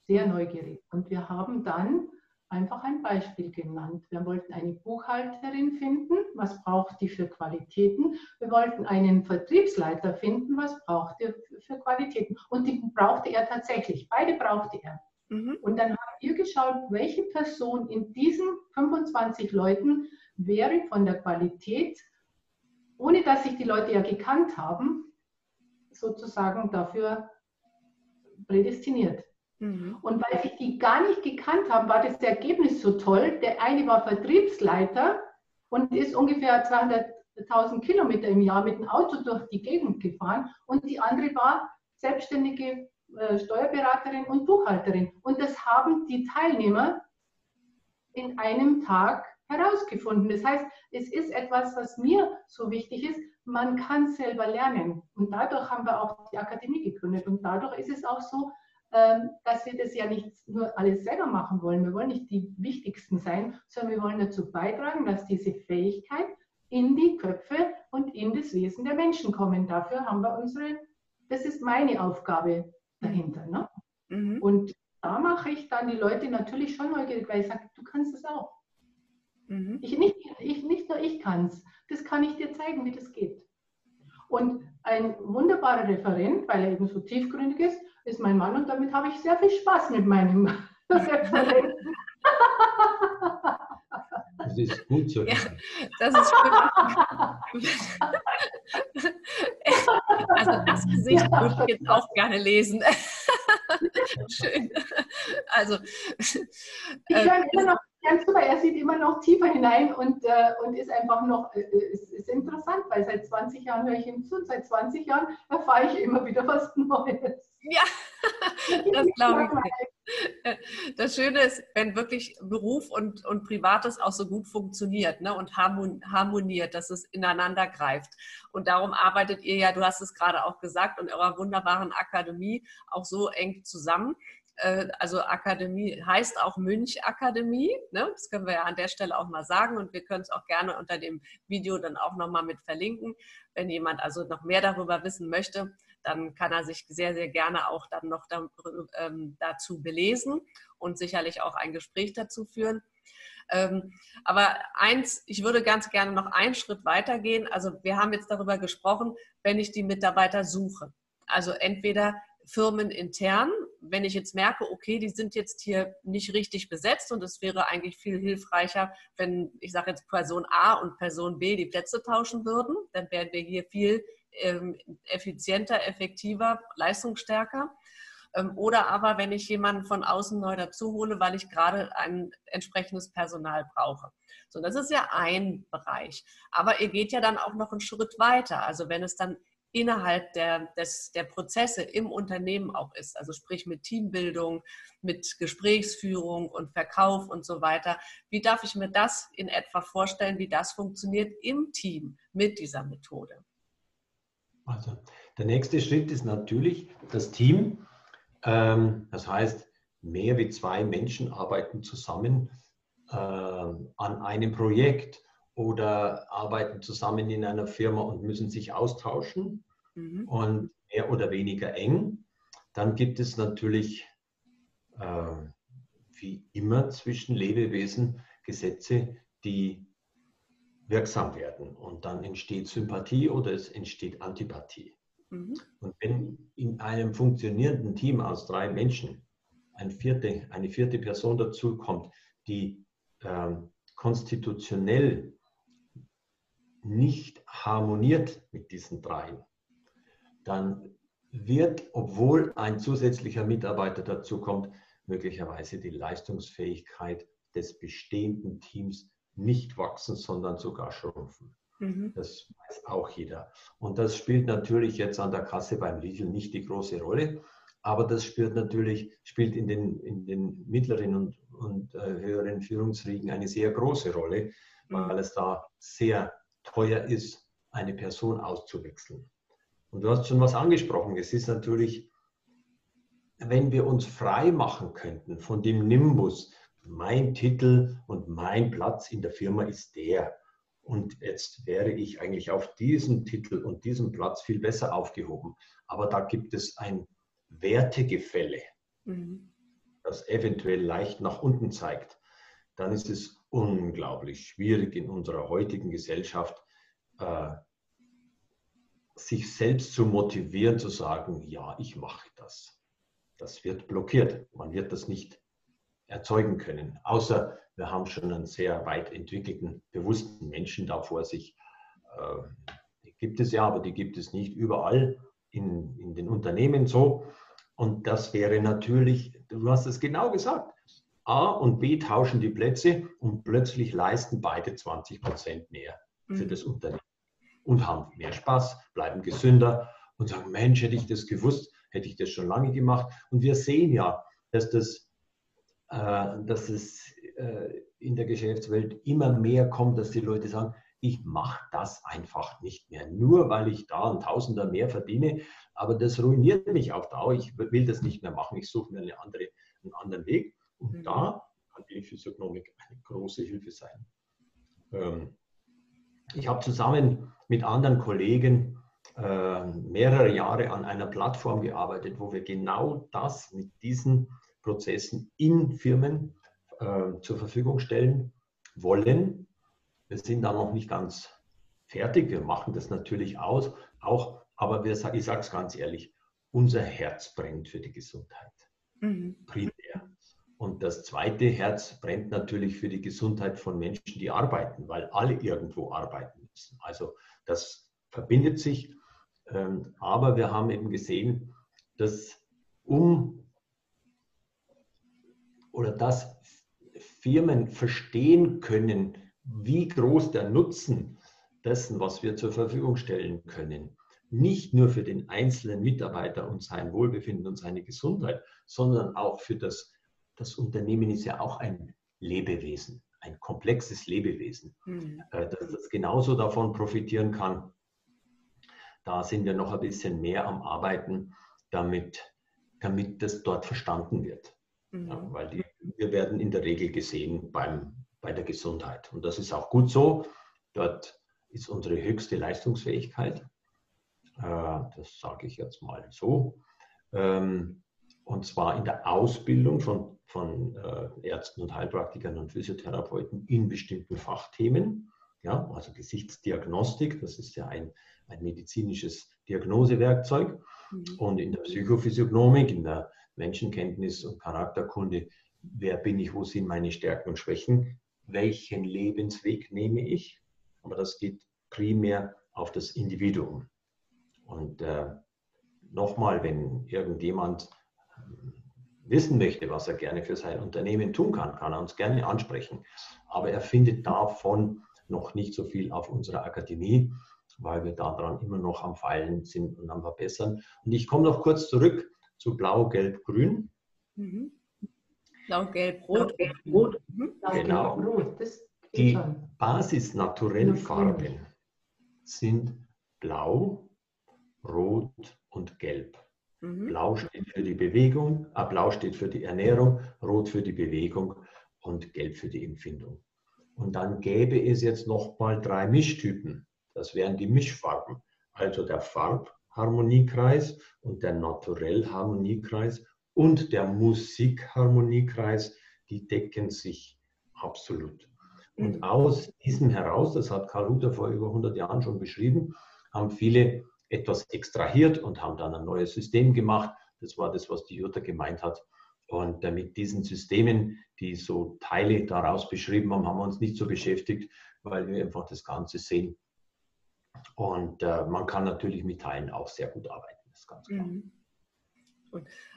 sehr neugierig. Und wir haben dann einfach ein Beispiel genannt. Wir wollten eine Buchhalterin finden, was braucht die für Qualitäten. Wir wollten einen Vertriebsleiter finden, was braucht er für Qualitäten. Und die brauchte er tatsächlich. Beide brauchte er. Mhm. Und dann haben wir geschaut, welche Person in diesen 25 Leuten wäre von der Qualität, ohne dass sich die Leute ja gekannt haben, sozusagen dafür prädestiniert. Mhm. Und weil sich die gar nicht gekannt haben, war das Ergebnis so toll. Der eine war Vertriebsleiter und ist ungefähr 200.000 Kilometer im Jahr mit dem Auto durch die Gegend gefahren und die andere war selbstständige äh, Steuerberaterin und Buchhalterin. Und das haben die Teilnehmer in einem Tag herausgefunden. Das heißt, es ist etwas, was mir so wichtig ist. Man kann selber lernen. Und dadurch haben wir auch die Akademie gegründet. Und dadurch ist es auch so, dass wir das ja nicht nur alles selber machen wollen. Wir wollen nicht die Wichtigsten sein, sondern wir wollen dazu beitragen, dass diese Fähigkeit in die Köpfe und in das Wesen der Menschen kommen. Dafür haben wir unsere, das ist meine Aufgabe, dahinter. Ne? Mhm. Und da mache ich dann die Leute natürlich schon neugierig, weil ich sage, du kannst es auch. Mhm. Ich, nicht, ich, nicht nur ich kann es, das kann ich dir zeigen, wie das geht. Und ein wunderbarer Referent, weil er eben so tiefgründig ist, ist mein Mann und damit habe ich sehr viel Spaß mit meinem Referenten. Das ist gut so. Ja, das ist Also das Gesicht ja. würde ich jetzt auch gerne lesen. Schön. Also. Ich höre äh, immer noch ganz super, er sieht immer noch tiefer hinein und, äh, und ist einfach noch, äh, ist, ist interessant, weil seit 20 Jahren höre ich ihm zu und seit 20 Jahren erfahre ich immer wieder was Neues. Ja, das glaube ich. Das Schöne ist, wenn wirklich Beruf und, und Privates auch so gut funktioniert ne, und harmoniert, dass es ineinander greift. Und darum arbeitet ihr ja, du hast es gerade auch gesagt, und eurer wunderbaren Akademie auch so eng zusammen. Äh, also Akademie heißt auch Münch Akademie. Ne? Das können wir ja an der Stelle auch mal sagen und wir können es auch gerne unter dem Video dann auch nochmal mit verlinken. Wenn jemand also noch mehr darüber wissen möchte, dann kann er sich sehr, sehr gerne auch dann noch ähm, dazu belesen und sicherlich auch ein Gespräch dazu führen. Ähm, aber eins, ich würde ganz gerne noch einen Schritt weitergehen. Also wir haben jetzt darüber gesprochen, wenn ich die Mitarbeiter suche. Also entweder firmenintern, wenn ich jetzt merke, okay, die sind jetzt hier nicht richtig besetzt und es wäre eigentlich viel hilfreicher, wenn ich sage jetzt Person A und Person B die Plätze tauschen würden, dann wären wir hier viel ähm, effizienter, effektiver, leistungsstärker. Ähm, oder aber, wenn ich jemanden von außen neu dazu hole, weil ich gerade ein entsprechendes Personal brauche. So, das ist ja ein Bereich. Aber ihr geht ja dann auch noch einen Schritt weiter. Also wenn es dann innerhalb der, des, der Prozesse im Unternehmen auch ist. Also sprich mit Teambildung, mit Gesprächsführung und Verkauf und so weiter. Wie darf ich mir das in etwa vorstellen, wie das funktioniert im Team mit dieser Methode? Also der nächste Schritt ist natürlich das Team. Ähm, das heißt, mehr wie zwei Menschen arbeiten zusammen äh, an einem Projekt oder arbeiten zusammen in einer Firma und müssen sich austauschen mhm. und mehr oder weniger eng. Dann gibt es natürlich äh, wie immer zwischen Lebewesen Gesetze, die wirksam werden. Und dann entsteht Sympathie oder es entsteht Antipathie. Mhm. Und wenn in einem funktionierenden Team aus drei Menschen ein vierte, eine vierte Person dazukommt, die äh, konstitutionell nicht harmoniert mit diesen dreien, dann wird, obwohl ein zusätzlicher Mitarbeiter dazukommt, möglicherweise die Leistungsfähigkeit des bestehenden Teams nicht wachsen, sondern sogar schrumpfen. Mhm. Das weiß auch jeder. Und das spielt natürlich jetzt an der Kasse beim Lidl nicht die große Rolle, aber das spielt natürlich, spielt in den, in den mittleren und, und äh, höheren Führungsriegen eine sehr große Rolle, mhm. weil es da sehr teuer ist, eine Person auszuwechseln. Und du hast schon was angesprochen. Es ist natürlich, wenn wir uns frei machen könnten von dem Nimbus, mein Titel und mein Platz in der Firma ist der. Und jetzt wäre ich eigentlich auf diesem Titel und diesem Platz viel besser aufgehoben. Aber da gibt es ein Wertegefälle, mhm. das eventuell leicht nach unten zeigt. Dann ist es unglaublich schwierig in unserer heutigen Gesellschaft, äh, sich selbst zu motivieren, zu sagen, ja, ich mache das. Das wird blockiert. Man wird das nicht erzeugen können. Außer wir haben schon einen sehr weit entwickelten, bewussten Menschen da vor sich. Äh, die gibt es ja, aber die gibt es nicht überall in, in den Unternehmen so. Und das wäre natürlich, du hast es genau gesagt, A und B tauschen die Plätze und plötzlich leisten beide 20 Prozent mehr für mhm. das Unternehmen und haben mehr Spaß, bleiben gesünder und sagen, Mensch, hätte ich das gewusst, hätte ich das schon lange gemacht. Und wir sehen ja, dass, das, äh, dass es äh, in der Geschäftswelt immer mehr kommt, dass die Leute sagen, ich mache das einfach nicht mehr, nur weil ich da ein Tausender mehr verdiene. Aber das ruiniert mich auf Dauer. Ich will das nicht mehr machen. Ich suche mir eine andere, einen anderen Weg. Und mhm. da kann die Physiognomik eine große Hilfe sein. Ähm, ich habe zusammen mit anderen Kollegen äh, mehrere Jahre an einer Plattform gearbeitet, wo wir genau das mit diesen Prozessen in Firmen äh, zur Verfügung stellen wollen. Wir sind da noch nicht ganz fertig. Wir machen das natürlich aus, auch, aber wir, ich sage es ganz ehrlich, unser Herz brennt für die Gesundheit. Mhm. Und das zweite Herz brennt natürlich für die Gesundheit von Menschen, die arbeiten, weil alle irgendwo arbeiten müssen. Also das verbindet sich. Ähm, aber wir haben eben gesehen, dass um oder dass Firmen verstehen können, wie groß der Nutzen dessen, was wir zur Verfügung stellen können, nicht nur für den einzelnen Mitarbeiter und sein Wohlbefinden und seine Gesundheit, sondern auch für das das Unternehmen ist ja auch ein Lebewesen, ein komplexes Lebewesen, mhm. Dass das genauso davon profitieren kann. Da sind wir noch ein bisschen mehr am Arbeiten, damit, damit das dort verstanden wird. Mhm. Ja, weil die, wir werden in der Regel gesehen beim, bei der Gesundheit. Und das ist auch gut so. Dort ist unsere höchste Leistungsfähigkeit. Äh, das sage ich jetzt mal so. Ähm, und zwar in der Ausbildung von, von äh, Ärzten und Heilpraktikern und Physiotherapeuten in bestimmten Fachthemen. Ja, also Gesichtsdiagnostik, das ist ja ein, ein medizinisches Diagnosewerkzeug. Mhm. Und in der Psychophysiognomik, in der Menschenkenntnis und Charakterkunde, wer bin ich, wo sind meine Stärken und Schwächen, welchen Lebensweg nehme ich. Aber das geht primär auf das Individuum. Und äh, nochmal, wenn irgendjemand wissen möchte, was er gerne für sein Unternehmen tun kann, kann er uns gerne ansprechen. Aber er findet davon noch nicht so viel auf unserer Akademie, weil wir daran immer noch am Feilen sind und am Verbessern. Und ich komme noch kurz zurück zu Blau, Gelb, Grün. Mhm. Blau, Gelb, Rot. Gelb, Rot. Mhm. Genau. Die Basis-Naturellfarben sind Blau, Rot und Gelb. Mhm. Blau steht für die Bewegung, äh, Blau steht für die Ernährung, Rot für die Bewegung und Gelb für die Empfindung. Und dann gäbe es jetzt noch mal drei Mischtypen. Das wären die Mischfarben. Also der Farbharmoniekreis und der Naturellharmoniekreis und der Musikharmoniekreis, die decken sich absolut. Und mhm. aus diesem heraus, das hat Karl Luther vor über 100 Jahren schon beschrieben, haben viele etwas extrahiert und haben dann ein neues System gemacht. Das war das, was die Jutta gemeint hat. Und mit diesen Systemen, die so Teile daraus beschrieben haben, haben wir uns nicht so beschäftigt, weil wir einfach das Ganze sehen. Und äh, man kann natürlich mit Teilen auch sehr gut arbeiten, das ist ganz klar. Mhm.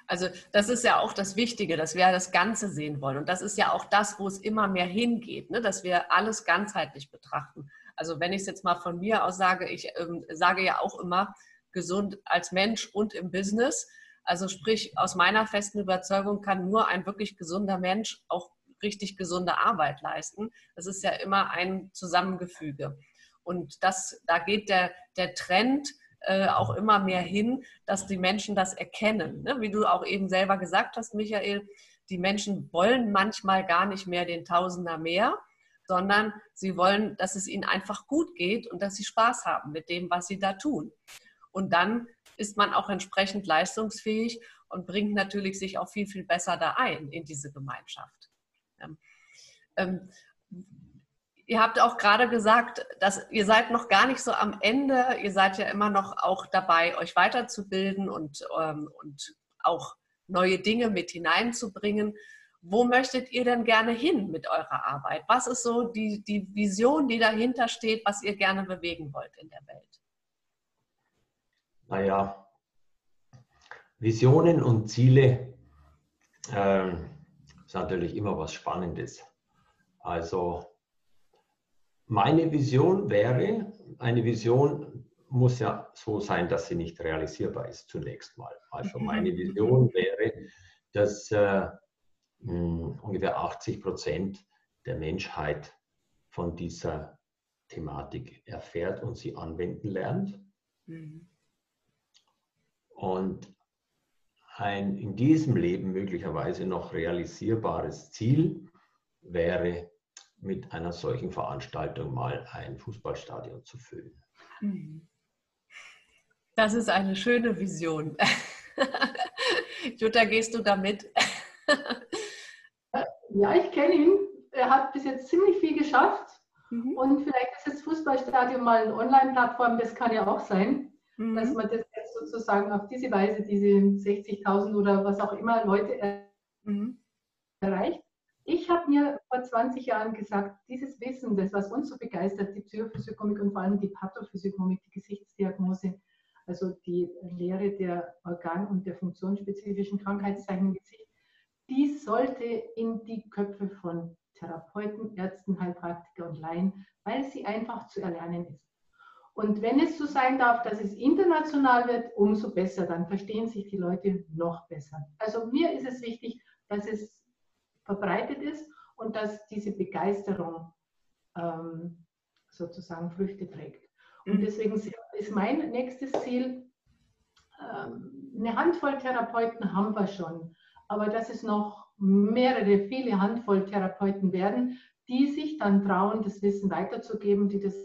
Also das ist ja auch das Wichtige, dass wir das Ganze sehen wollen. Und das ist ja auch das, wo es immer mehr hingeht, ne? dass wir alles ganzheitlich betrachten. Also wenn ich es jetzt mal von mir aus sage, ich ähm, sage ja auch immer, gesund als Mensch und im Business. Also sprich, aus meiner festen Überzeugung kann nur ein wirklich gesunder Mensch auch richtig gesunde Arbeit leisten. Das ist ja immer ein Zusammengefüge. Und das, da geht der, der Trend äh, auch immer mehr hin, dass die Menschen das erkennen. Ne? Wie du auch eben selber gesagt hast, Michael, die Menschen wollen manchmal gar nicht mehr den Tausender mehr, sondern sie wollen, dass es ihnen einfach gut geht und dass sie Spaß haben mit dem, was sie da tun. Und dann ist man auch entsprechend leistungsfähig und bringt natürlich sich auch viel, viel besser da ein in diese Gemeinschaft. Ähm, ihr habt auch gerade gesagt, dass ihr seid noch gar nicht so am Ende. Ihr seid ja immer noch auch dabei, euch weiterzubilden und, ähm, und auch neue Dinge mit hineinzubringen. Wo möchtet ihr denn gerne hin mit eurer Arbeit? Was ist so die, die Vision, die dahinter steht, was ihr gerne bewegen wollt in der Welt? Naja, Visionen und Ziele äh, ist natürlich immer was Spannendes. Also meine Vision wäre, eine Vision muss ja so sein, dass sie nicht realisierbar ist zunächst mal. Also meine Vision wäre, dass äh, mh, ungefähr 80 Prozent der Menschheit von dieser Thematik erfährt und sie anwenden lernt. Mhm. Und ein in diesem Leben möglicherweise noch realisierbares Ziel wäre, mit einer solchen Veranstaltung mal ein Fußballstadion zu füllen. Mhm. Das ist eine schöne Vision. Jutta, gehst du damit? ja, ich kenne ihn. Er hat bis jetzt ziemlich viel geschafft. Mhm. Und vielleicht ist das Fußballstadion mal eine Online-Plattform, das kann ja auch sein, mhm. dass man das jetzt sozusagen auf diese Weise, diese 60.000 oder was auch immer Leute mhm. erreicht. Ich habe mir vor 20 Jahren gesagt, dieses Wissen, das was uns so begeistert, die Psychophysiognomik und vor allem die Pathophysiognomik, die Gesichtsdiagnose, also die Lehre der organ- und der funktionsspezifischen Krankheitszeichen im Gesicht, die sollte in die Köpfe von Therapeuten, Ärzten, Heilpraktiker und Laien, weil sie einfach zu erlernen ist. Und wenn es so sein darf, dass es international wird, umso besser, dann verstehen sich die Leute noch besser. Also mir ist es wichtig, dass es verbreitet ist und dass diese Begeisterung ähm, sozusagen Früchte trägt. Und mhm. deswegen ist mein nächstes Ziel, ähm, eine Handvoll Therapeuten haben wir schon, aber dass es noch mehrere, viele Handvoll Therapeuten werden, die sich dann trauen, das Wissen weiterzugeben, die das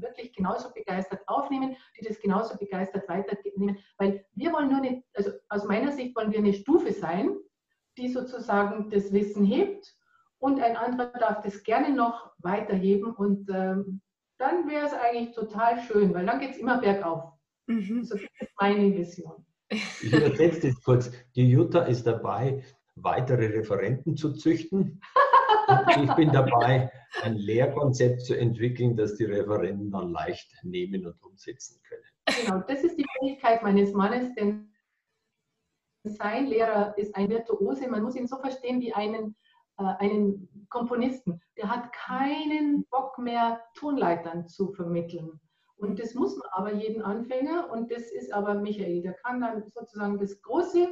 wirklich genauso begeistert aufnehmen, die das genauso begeistert weiternehmen, weil wir wollen nur eine, also aus meiner Sicht wollen wir eine Stufe sein, die sozusagen das Wissen hebt und ein anderer darf das gerne noch weiterheben und ähm, dann wäre es eigentlich total schön, weil dann geht es immer bergauf. Mhm. So ist meine Vision. Ich übersetze das kurz. Die Jutta ist dabei, weitere Referenten zu züchten. Und ich bin dabei, ein Lehrkonzept zu entwickeln, das die Referenten dann leicht nehmen und umsetzen können. Genau, das ist die Fähigkeit meines Mannes, denn sein Lehrer ist ein Virtuose. Man muss ihn so verstehen wie einen, äh, einen Komponisten. Der hat keinen Bock mehr, Tonleitern zu vermitteln. Und das muss man aber jeden Anfänger. Und das ist aber Michael. Der kann dann sozusagen das Große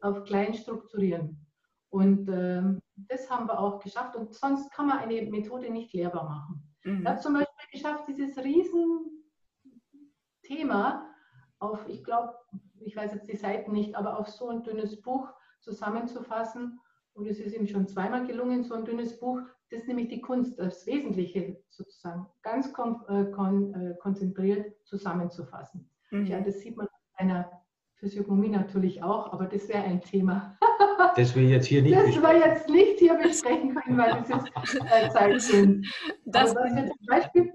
auf klein strukturieren. Und äh, das haben wir auch geschafft. Und sonst kann man eine Methode nicht lehrbar machen. Mhm. Er hat zum Beispiel geschafft, dieses Riesenthema auf, ich glaube, ich weiß jetzt die Seiten nicht, aber auf so ein dünnes Buch zusammenzufassen. Und es ist ihm schon zweimal gelungen, so ein dünnes Buch. Das ist nämlich die Kunst, das Wesentliche sozusagen ganz kon äh, kon äh, konzentriert zusammenzufassen. Mhm. Ja, das sieht man in einer Physiognomie natürlich auch, aber das wäre ein Thema. Das wir jetzt hier nicht Das besprechen. wir jetzt nicht hier besprechen können, weil es jetzt äh, Zeit sind. Das was wir zum Beispiel,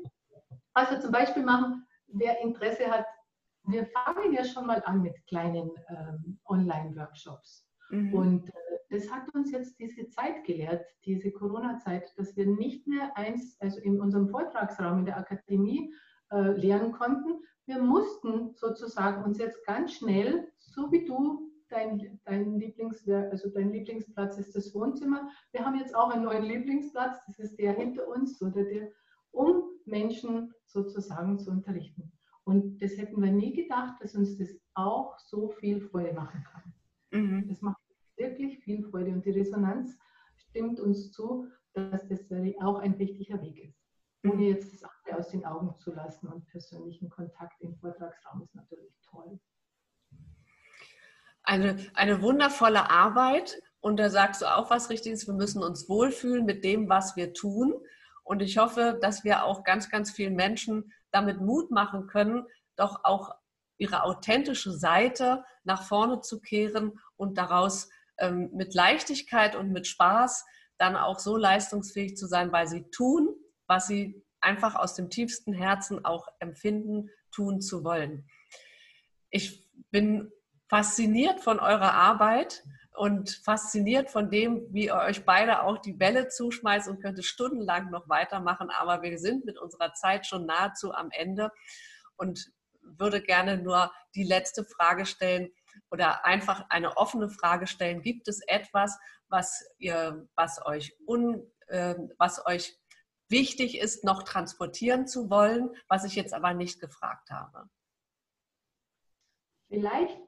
was wir zum Beispiel machen, wer Interesse hat, wir fangen ja schon mal an mit kleinen ähm, Online-Workshops. Mhm. Und äh, das hat uns jetzt diese Zeit gelehrt, diese Corona-Zeit, dass wir nicht mehr eins, also in unserem Vortragsraum in der Akademie äh, lernen konnten. Wir mussten sozusagen uns jetzt ganz schnell, so wie du, dein, dein, Lieblings, also dein Lieblingsplatz ist das Wohnzimmer. Wir haben jetzt auch einen neuen Lieblingsplatz, das ist der hinter uns oder der, um Menschen sozusagen zu unterrichten. Und das hätten wir nie gedacht, dass uns das auch so viel Freude machen kann. Mhm. Das macht wirklich viel Freude und die Resonanz stimmt uns zu, dass das auch ein wichtiger Weg ist. Ohne mhm. jetzt das andere aus den Augen zu lassen und persönlichen Kontakt im Vortragsraum ist natürlich toll. Eine, eine wundervolle Arbeit und da sagst du auch was Richtiges, wir müssen uns wohlfühlen mit dem, was wir tun. Und ich hoffe, dass wir auch ganz, ganz vielen Menschen damit Mut machen können, doch auch ihre authentische Seite nach vorne zu kehren und daraus ähm, mit Leichtigkeit und mit Spaß dann auch so leistungsfähig zu sein, weil sie tun, was sie einfach aus dem tiefsten Herzen auch empfinden, tun zu wollen. Ich bin fasziniert von eurer Arbeit und fasziniert von dem, wie ihr euch beide auch die Bälle zuschmeißt und könnte stundenlang noch weitermachen. Aber wir sind mit unserer Zeit schon nahezu am Ende und würde gerne nur die letzte Frage stellen oder einfach eine offene Frage stellen. Gibt es etwas, was ihr, was euch un, äh, was euch wichtig ist, noch transportieren zu wollen, was ich jetzt aber nicht gefragt habe? Vielleicht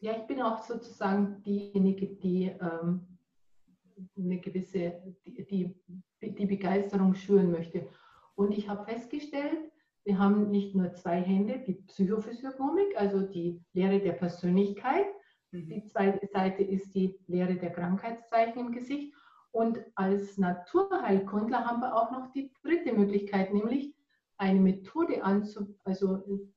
ja, ich bin auch sozusagen diejenige, die ähm, eine gewisse, die, die, die Begeisterung schüren möchte. Und ich habe festgestellt, wir haben nicht nur zwei Hände, die Psychophysiognomik, also die Lehre der Persönlichkeit. Mhm. Die zweite Seite ist die Lehre der Krankheitszeichen im Gesicht. Und als Naturheilkundler haben wir auch noch die dritte Möglichkeit, nämlich eine Methode anzu, also,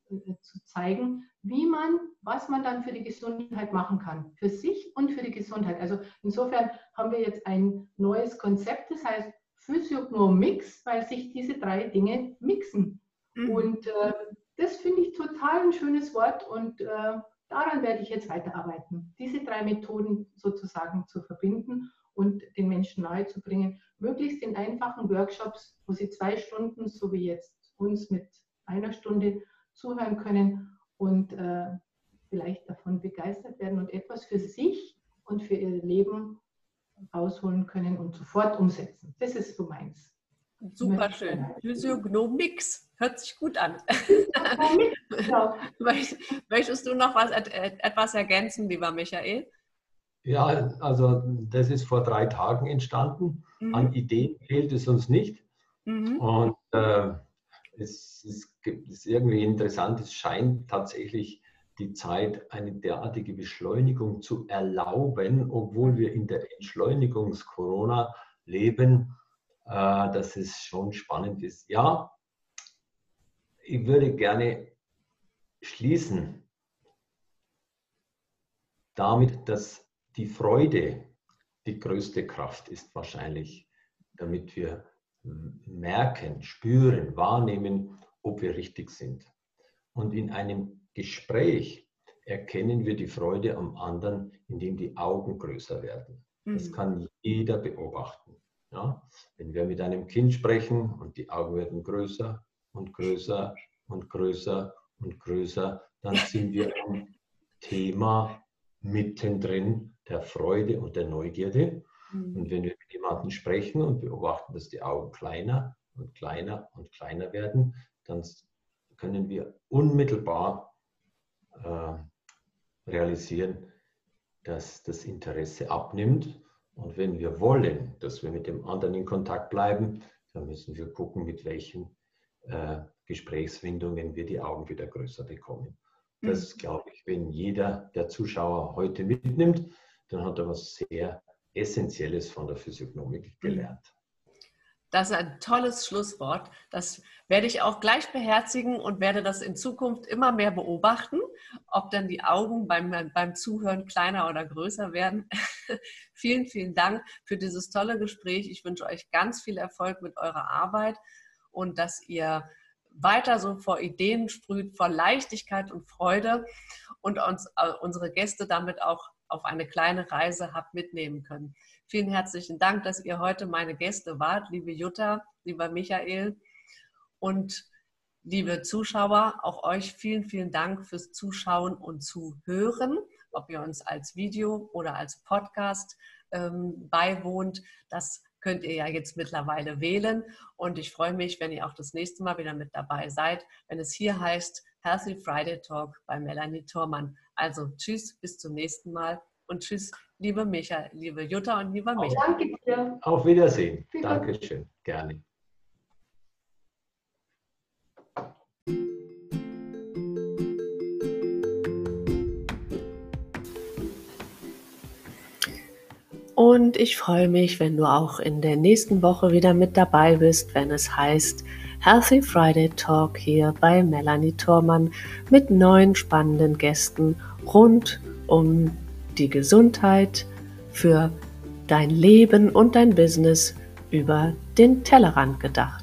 äh, zu zeigen, wie man, was man dann für die Gesundheit machen kann, für sich und für die Gesundheit. Also insofern haben wir jetzt ein neues Konzept, das heißt Physiognomix, weil sich diese drei Dinge mixen. Mhm. Und äh, das finde ich total ein schönes Wort und äh, daran werde ich jetzt weiterarbeiten, diese drei Methoden sozusagen zu verbinden und den Menschen nahezubringen, möglichst in einfachen Workshops, wo sie zwei Stunden, so wie jetzt uns mit einer Stunde zuhören können und äh, vielleicht davon begeistert werden und etwas für sich und für ihr Leben rausholen können und sofort umsetzen. Das ist so meins. Super schön. Physiognomix hört sich gut an. Genau. Möchtest du noch was, etwas ergänzen, lieber Michael? Ja, also das ist vor drei Tagen entstanden. Mhm. An Ideen fehlt es uns nicht. Mhm. Und äh, es, es ist irgendwie interessant, es scheint tatsächlich die Zeit eine derartige Beschleunigung zu erlauben, obwohl wir in der Entschleunigungs-Corona leben, dass es schon spannend ist. Ja, ich würde gerne schließen damit, dass die Freude die größte Kraft ist wahrscheinlich, damit wir merken, spüren, wahrnehmen, ob wir richtig sind. Und in einem Gespräch erkennen wir die Freude am anderen, indem die Augen größer werden. Das mhm. kann jeder beobachten. Ja? Wenn wir mit einem Kind sprechen und die Augen werden größer und größer und größer und größer, dann sind wir am Thema mittendrin der Freude und der Neugierde. Mhm. Und wenn wir mit jemandem sprechen und beobachten, dass die Augen kleiner und kleiner und kleiner werden, dann können wir unmittelbar äh, realisieren, dass das Interesse abnimmt. Und wenn wir wollen, dass wir mit dem anderen in Kontakt bleiben, dann müssen wir gucken, mit welchen äh, Gesprächswindungen wir die Augen wieder größer bekommen. Das mhm. glaube ich, wenn jeder der Zuschauer heute mitnimmt, dann hat er was sehr Essentielles von der Physiognomik mhm. gelernt. Das ist ein tolles Schlusswort. Das werde ich auch gleich beherzigen und werde das in Zukunft immer mehr beobachten, ob dann die Augen beim, beim Zuhören kleiner oder größer werden. vielen, vielen Dank für dieses tolle Gespräch. Ich wünsche euch ganz viel Erfolg mit eurer Arbeit und dass ihr weiter so vor Ideen sprüht, vor Leichtigkeit und Freude und uns äh, unsere Gäste damit auch auf eine kleine Reise habt mitnehmen können. Vielen herzlichen Dank, dass ihr heute meine Gäste wart, liebe Jutta, lieber Michael und liebe Zuschauer. Auch euch vielen, vielen Dank fürs Zuschauen und Zuhören, ob ihr uns als Video oder als Podcast ähm, beiwohnt. Das könnt ihr ja jetzt mittlerweile wählen. Und ich freue mich, wenn ihr auch das nächste Mal wieder mit dabei seid, wenn es hier heißt Healthy Friday Talk bei Melanie Thormann. Also tschüss, bis zum nächsten Mal und tschüss, liebe Micha, liebe Jutta und lieber Micha. danke dir. Auf Wiedersehen. Dankeschön. Gerne. Und ich freue mich, wenn du auch in der nächsten Woche wieder mit dabei bist, wenn es heißt Healthy Friday Talk hier bei Melanie Thormann mit neuen spannenden Gästen rund um die Gesundheit für dein Leben und dein Business über den Tellerrand gedacht.